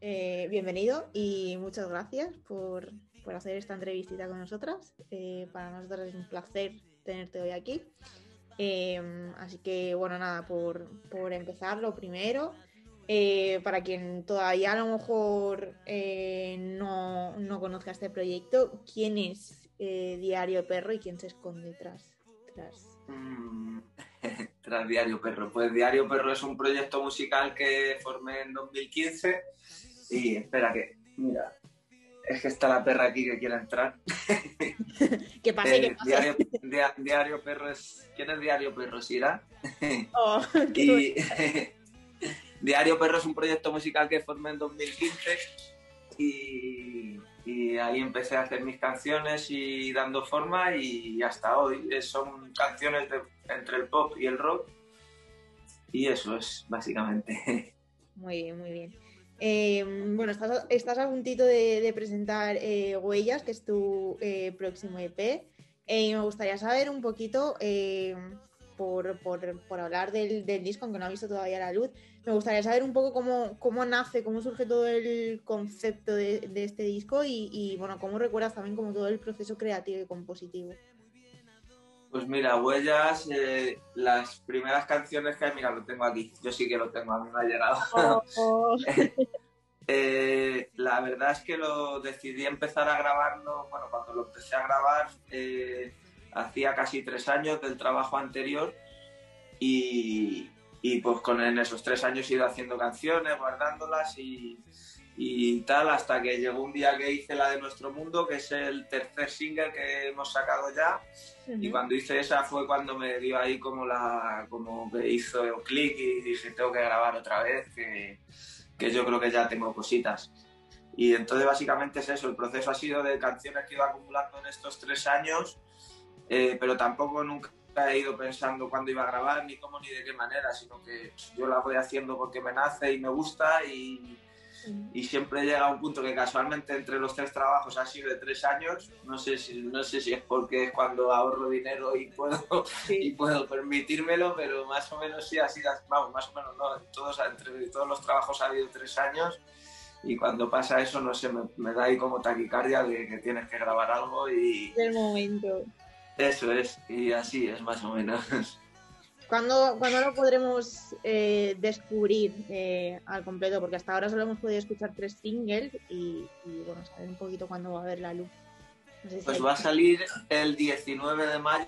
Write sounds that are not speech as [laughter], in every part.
eh, bienvenido y muchas gracias por, hacer esta entrevista con nosotras. Eh, para nosotros es un placer tenerte hoy aquí. Em, así que, bueno, nada, por, empezar, lo primero, eh, para quien todavía a lo mejor no, no, conozca este proyecto, ¿quién es Diario Perro y quién se esconde tras? tras... Mm, [laughs] tras Diario Perro. Pues Diario Perro es un proyecto musical que formé en 2015 y espera que, mira, es que está la perra aquí que quiere entrar. [laughs] ¿Qué pasa? Eh, diario, Perro es... ¿Quién es Diario Perro? ¿Sira? [laughs] Oh, [laughs] y Diario Perro es un proyecto musical que formé en 2015 y, y, ahí empecé a hacer mis canciones y dando forma y hasta hoy son canciones entre el pop y el rock y eso es básicamente. Muy bien, muy bien. Eh, bueno, estás, estás, a puntito de, presentar eh, Huellas, que es tu eh, próximo EP. y me gustaría saber un poquito, por, por, hablar del, disco, aunque no ha visto todavía la luz, me gustaría saber un poco cómo, cómo nace, cómo surge todo el concepto de, este disco y, y, bueno, cómo recuerdas también como todo el proceso creativo y compositivo. Pues mira, Huellas, las primeras canciones que hay, mira, lo tengo aquí, yo sí que lo tengo, a mí me ha llegado. Oh, oh. [laughs] Eh, la verdad es que lo decidí empezar a grabarlo, bueno, cuando lo empecé a grabar, eh, hacía casi tres años del trabajo anterior y, y pues con en esos tres años he ido haciendo canciones, guardándolas y, y tal, hasta que llegó un día que hice la de Nuestro Mundo, que es el tercer single que hemos sacado ya. Y cuando hice esa fue cuando me dio ahí como la como que hizo el clic y dije, tengo que grabar otra vez, que, que yo creo que ya tengo cositas. Y entonces básicamente es eso, el proceso ha sido de canciones que ido acumulando en estos tres años, eh, pero tampoco nunca he ido pensando cuándo iba a grabar, ni cómo, ni de qué manera, sino que yo la voy haciendo porque me nace y me gusta y, y siempre llega a un punto que casualmente entre los tres trabajos ha sido de tres años. No sé si, no sé si es porque es cuando ahorro dinero y puedo, y puedo permitírmelo, pero más o menos sí ha sido, vamos, más o menos no, todos, entre todos los trabajos ha habido tres años y cuando pasa eso, no sé, me, da ahí como taquicardia de que tienes que grabar algo y... Del momento. Eso es, y así es más o menos. ¿Cuándo, lo podremos eh, descubrir eh, al completo? Porque hasta ahora solo hemos podido escuchar tres singles y, bueno, saber un poquito cuándo va a haber la luz. pues va a salir el 19 de mayo,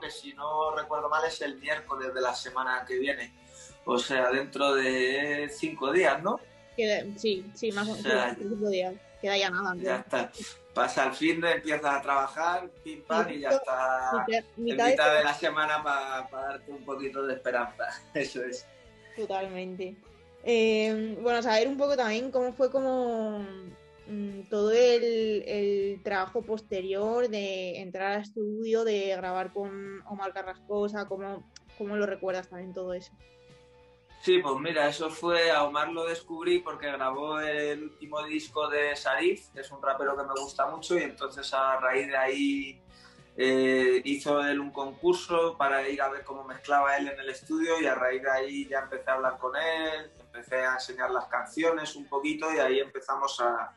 que si no recuerdo mal es el miércoles de la semana que viene. O sea, dentro de cinco días, ¿no? sí, sí, más o menos cinco días. Queda ya nada. Ya está pasa el fin de, empiezas a trabajar, pim pam, y ya está en mitad de la semana para darte un poquito de esperanza. [laughs] Eso es. Totalmente. Eh, bueno, saber un poco también cómo fue como mm, todo el, trabajo posterior de entrar al estudio, de grabar con Omar Carrascosa, cómo, cómo lo recuerdas también todo eso. Sí, pues mira, eso fue, a Omar lo descubrí porque grabó el último disco de Sarif, que es un rapero que me gusta mucho, y entonces a raíz de ahí eh, hizo él un concurso para ir a ver cómo mezclaba él en el estudio y a raíz de ahí ya empecé a hablar con él, empecé a enseñar las canciones un poquito y ahí empezamos a,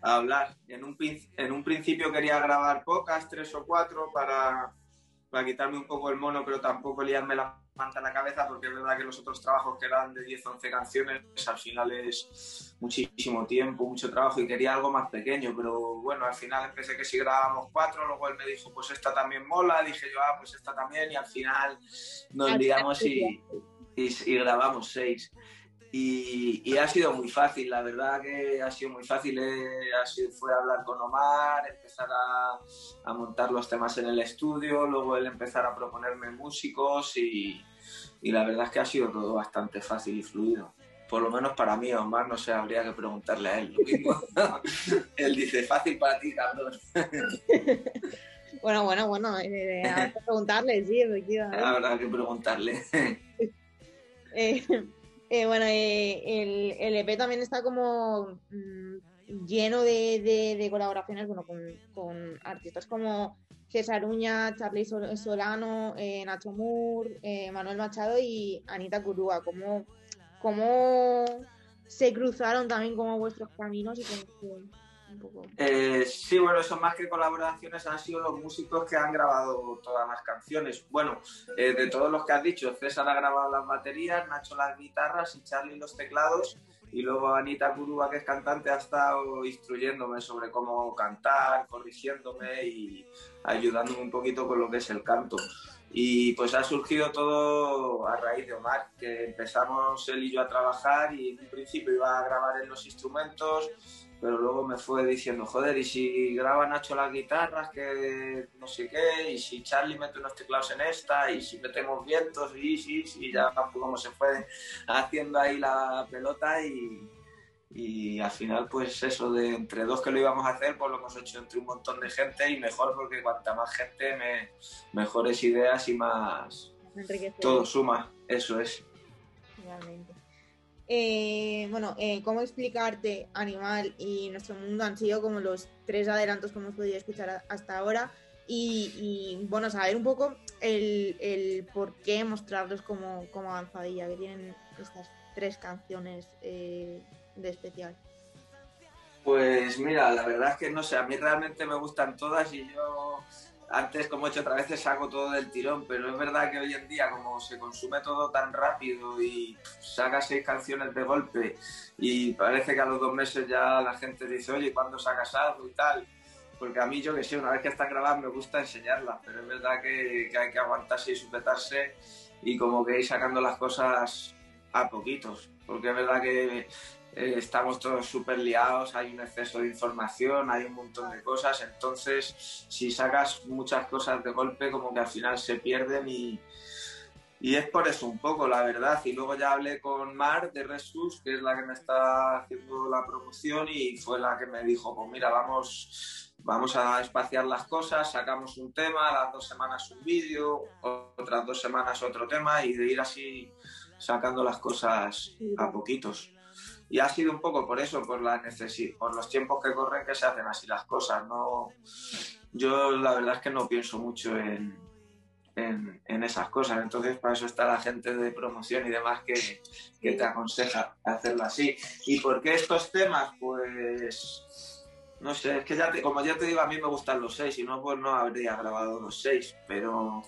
hablar. En un, en un principio quería grabar pocas, tres o cuatro, para, para quitarme un poco el mono, pero tampoco liarme la manta la cabeza porque es verdad que los otros trabajos que eran de 10, 11 canciones al final es muchísimo tiempo, mucho trabajo y quería algo más pequeño, pero bueno, al final empecé que si grabábamos cuatro, luego él me dijo pues esta también mola, dije yo ah pues esta también y al final nos liamos y, y, grabamos seis. Y, ha sido muy fácil, la verdad que ha sido muy fácil. Eh, fue hablar con Omar, empezar a, a, montar los temas en el estudio, luego él empezar a proponerme músicos y, y, la verdad es que ha sido todo bastante fácil y fluido. Por lo menos para mí, Omar, no sé, habría que preguntarle a él lo mismo. [laughs] él dice, fácil para ti, cabrón. [laughs] bueno, bueno, bueno, eh, habrá que preguntarle, sí, efectivamente. Habrá que preguntarle. [laughs] eh, eh, bueno, eh, el, EP también está como mm, lleno de, colaboraciones bueno, con, artistas como César Uña, Charlie Solano, eh, Nacho Moore, Manuel Machado y Anita Curúa. ¿Cómo, cómo se cruzaron también como vuestros caminos y poco. Eh, sí, bueno, eso más que colaboraciones han sido los músicos que han grabado todas las canciones. Bueno, eh, de todos los que has dicho, César ha grabado las baterías, Nacho las guitarras y Charlie los teclados. Y luego Anita Kuruba, que es cantante, ha estado instruyéndome sobre cómo cantar, corrigiéndome y ayudándome un poquito con lo que es el canto. Y pues ha surgido todo a raíz de Omar, que empezamos él y yo a trabajar y en un principio iba a grabar en los instrumentos, pero luego me fue diciendo, joder, y si graba Nacho las guitarras, que no sé qué, y si Charlie mete unos teclados en esta, y si metemos vientos, y sí, sí, ya como se fue haciendo ahí la pelota y, y al final pues eso de entre dos que lo íbamos a hacer pues lo hemos hecho entre un montón de gente y mejor porque cuanta más gente me, mejores ideas y más todo suma eso es. Realmente eh, bueno, eh, ¿cómo explicarte Animal y Nuestro Mundo han sido como los tres adelantos que hemos podido escuchar hasta ahora? Y, bueno, saber un poco el, por qué mostrarlos como, como avanzadilla, que tienen estas tres canciones eh, de especial. Pues mira, la verdad es que no sé, a mí realmente me gustan todas y yo antes, como he hecho otras veces, hago todo del tirón, pero es verdad que hoy en día, como se consume todo tan rápido y saca seis canciones de golpe y parece que a los dos meses ya la gente dice, oye, ¿cuándo sacas algo y tal? Porque a mí, yo que sé, una vez que están grabadas me gusta enseñarlas, pero es verdad que hay que aguantarse y sujetarse y como que ir sacando las cosas a poquitos, porque es verdad que eh, estamos todos súper liados, hay un exceso de información, hay un montón de cosas, entonces si sacas muchas cosas de golpe como que al final se pierden y, y es por eso un poco, la verdad. Y luego ya hablé con Mar de Resus, que es la que me está haciendo la promoción y fue la que me dijo, pues mira, vamos, vamos a espaciar las cosas, sacamos un tema, las dos semanas un vídeo, otras dos semanas otro tema y de ir así sacando las cosas a poquitos. Y ha sido un poco por eso, por la necesidad, por los tiempos que corren que se hacen así las cosas. No, yo la verdad es que no pienso mucho en, en, esas cosas. Entonces, para eso está la gente de promoción y demás que, que te aconseja hacerlo así. ¿Y por qué estos temas? Pues no sé, es que ya como ya te digo, a mí me gustan los seis, y no, pues no habría grabado los seis, pero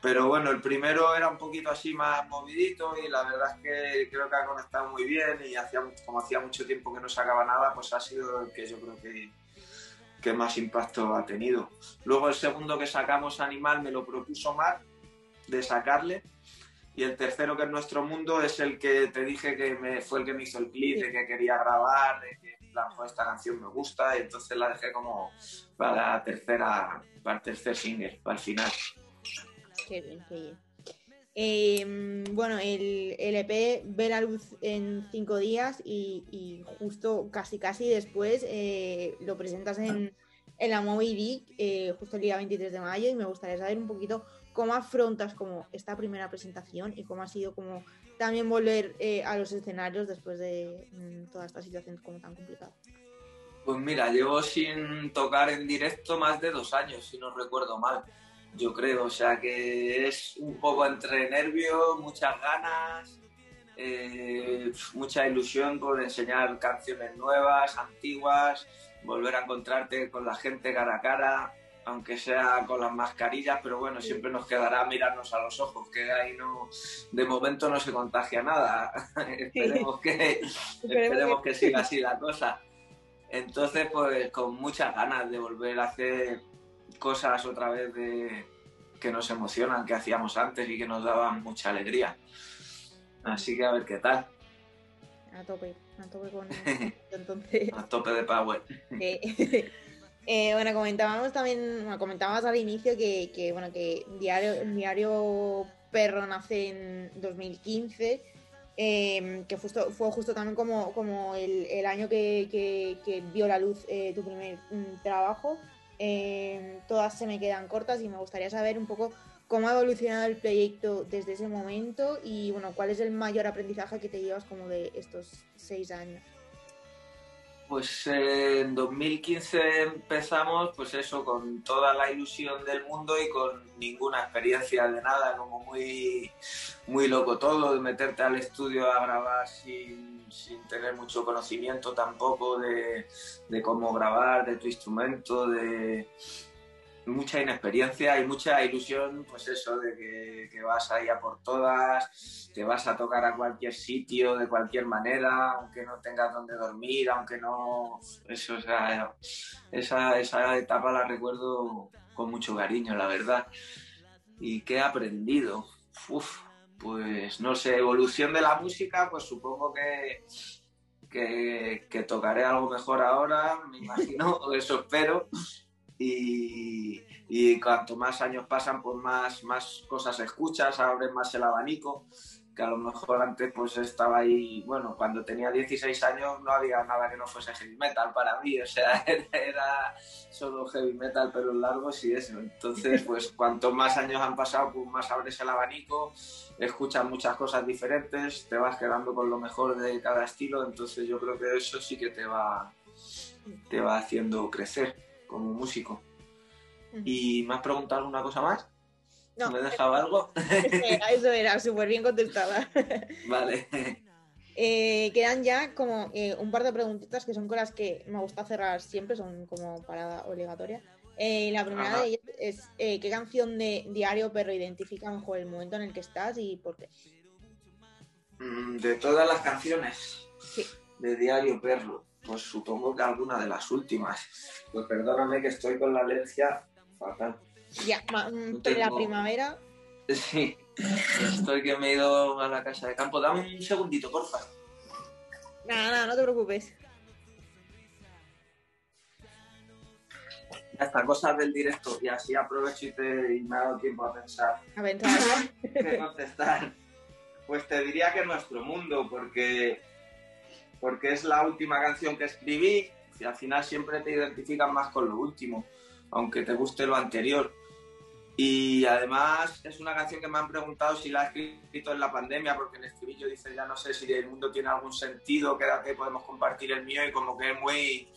pero bueno, el primero era un poquito así más movidito y la verdad es que creo que ha conectado muy bien y hacía, como hacía mucho tiempo que no sacaba nada, pues ha sido el que yo creo que, que más impacto ha tenido. Luego el segundo que sacamos, Animal, me lo propuso Mar de sacarle. Y el tercero, que es Nuestro Mundo, es el que te dije que me, fue el que me hizo el clip, de que quería grabar, de que esta canción me gusta, y entonces la dejé como para la tercera, para el tercer single, para el final. Qué bien, qué bueno, el, el, EP ve la luz en cinco días y, justo casi casi después eh, lo presentas en, en la Moby eh, justo el día 23 de mayo y me gustaría saber un poquito cómo afrontas como esta primera presentación y cómo ha sido como también volver eh, a los escenarios después de mm, toda esta situación como tan complicada. Pues mira, llevo sin tocar en directo más de dos años, si no recuerdo mal yo creo. O sea que es un poco entre nervios, muchas ganas, eh, mucha ilusión por enseñar canciones nuevas, antiguas, volver a encontrarte con la gente cara a cara, aunque sea con las mascarillas, pero bueno, siempre nos quedará mirarnos a los ojos, que ahí no, de momento no se contagia nada. [laughs] esperemos que, [laughs] esperemos que siga así la cosa. Entonces, pues con muchas ganas de volver a hacer cosas otra vez de, que nos emocionan, que hacíamos antes y que nos daban mucha alegría. Así que a ver qué tal. A tope, a tope con [laughs] entonces. A tope de power. [laughs] [laughs] Eh, bueno, comentábamos también, comentábamos al inicio que, bueno, que Diario, Diario Perro nace en 2015. Em, que justo, fue justo también como, como el, año que, vio la luz eh, tu primer mm, trabajo. Em, todas se me quedan cortas y me gustaría saber un poco cómo ha evolucionado el proyecto desde ese momento y bueno, cuál es el mayor aprendizaje que te llevas como de estos seis años. Pues en 2015 empezamos, pues eso, con toda la ilusión del mundo y con ninguna experiencia de nada, como muy, muy loco todo, de meterte al estudio a grabar sin, tener mucho conocimiento tampoco de, de cómo grabar, de tu instrumento, de, mucha inexperiencia y mucha ilusión, pues eso, de que, vas ahí a por todas, te vas a tocar a cualquier sitio, de cualquier manera, aunque no tengas donde dormir, aunque no... Eso, o sea, esa, esa etapa la recuerdo con mucho cariño, la verdad. ¿Y qué he aprendido? Pues no sé, evolución de la música, pues supongo que, que, que tocaré algo mejor ahora, me imagino, [laughs] eso espero y, cuanto más años pasan, pues más, más cosas escuchas, abres más el abanico, que a lo mejor antes pues estaba ahí, bueno, cuando tenía 16 años no había nada que no fuese heavy metal para mí, o sea, [laughs] era solo heavy metal, pero largos y eso. Entonces, pues cuanto más años han pasado, pues más abres el abanico, escuchas muchas cosas diferentes, te vas quedando con lo mejor de cada estilo, entonces yo creo que eso sí que te va, te va haciendo crecer como músico. ¿Y me has preguntado alguna cosa más? No. ¿Me he dejado algo? [laughs] Eso era, súper bien contestada. [laughs] Vale. Eh, quedan ya como eh, un par de preguntitas que son con las que me gusta cerrar siempre, son como parada obligatoria. Eh, la primera de ellas es ¿qué canción de Diario Perro identifica mejor el momento en el que estás y por qué? Mm, de todas las canciones sí. de Diario Perro. Pues supongo que alguna de las últimas. Pues perdóname que estoy con la alergia fatal. Ya, mm, la primavera. Sí, estoy que me he ido a la casa de campo. Dame un segundito, porfa. Nada, nada, no te preocupes. Está, cosas del directo. Y así aprovecho y, te, me ha dado tiempo a pensar. A pensar. [laughs] ¿Qué contestar? Pues te diría que nuestro mundo, porque porque es la última canción que escribí y al final siempre te identificas más con lo último, aunque te guste lo anterior. Y además es una canción que me han preguntado si la he escrito en la pandemia, porque el estribillo dice, ya no sé si el mundo tiene algún sentido, quédate, podemos compartir el mío, y como que es muy,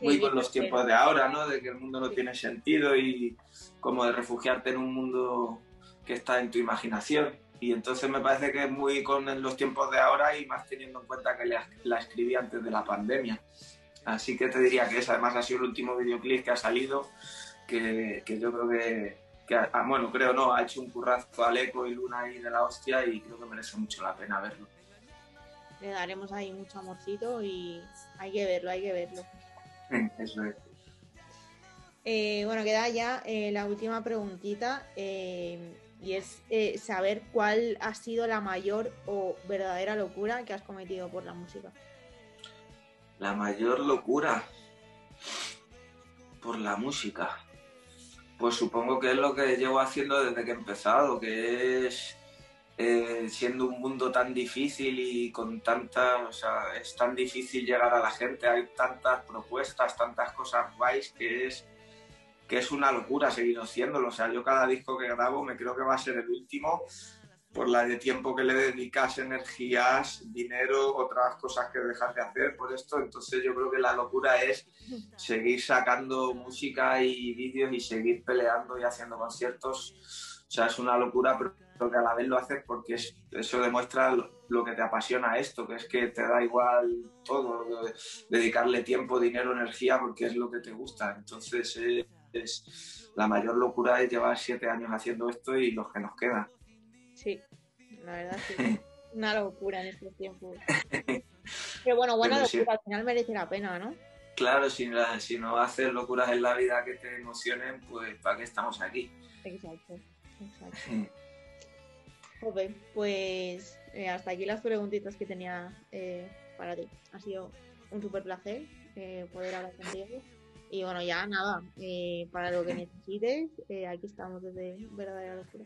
muy con los tiempos de ahora, ¿no? De que el mundo no tiene sentido y como de refugiarte en un mundo que está en tu imaginación y entonces me parece que es muy con los tiempos de ahora y más teniendo en cuenta que la, escribí antes de la pandemia. Así que te diría que ese además ha sido el último videoclip que ha salido, que, yo creo que, ah, bueno, creo no, ha hecho un currazo al eco y Luna ahí de la hostia y creo que merece mucho la pena verlo. Le daremos ahí mucho amorcito y hay que verlo, hay que verlo. Eso es. Eh, bueno, queda ya eh, la última preguntita. Eh, y es eh, saber cuál ha sido la mayor o verdadera locura que has cometido por la música. La mayor locura por la música. Pues supongo que es lo que llevo haciendo desde que he empezado, que es eh, siendo un mundo tan difícil y con tantas, o sea, es tan difícil llegar a la gente, hay tantas propuestas, tantas cosas guays que es que es una locura seguir haciéndolo. O sea, yo cada disco que grabo me creo que va a ser el último por la de tiempo que le dedicas, energías, dinero, otras cosas que dejas de hacer por esto. Entonces yo creo que la locura es seguir sacando música y vídeos y seguir peleando y haciendo conciertos. O sea, es una locura, pero que a la vez lo haces porque eso demuestra lo, que te apasiona esto, que es que te da igual todo, dedicarle tiempo, dinero, energía, porque es lo que te gusta. Entonces... Eh, es la mayor locura es llevar siete años haciendo esto y los que nos quedan. Sí, la verdad sí. [laughs] Una locura en estos tiempos. [laughs] Pero bueno, buena locura, al final merece la pena, ¿no? Claro, si, si no haces locuras en la vida que te emocionen, pues ¿para qué estamos aquí? Exacto, exacto. [laughs] pues eh, hasta aquí las preguntitas que tenía eh, para ti. Ha sido un súper placer eh, poder hablar contigo. Y bueno, ya nada, eh, para lo que necesites, eh, aquí estamos desde Verdadera Locura.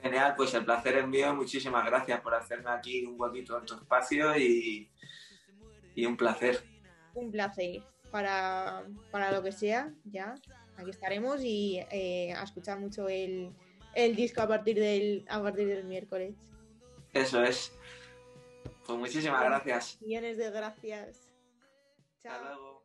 Genial, pues el placer es mío. Muchísimas gracias por hacerme aquí un huequito en tu espacio y, y un placer. Un placer. Para, para, lo que sea, ya, aquí estaremos y eh, a escuchar mucho el, el, disco a partir, del, a partir del miércoles. Eso es. Pues muchísimas gracias. Millones de gracias. Chao. Hasta luego.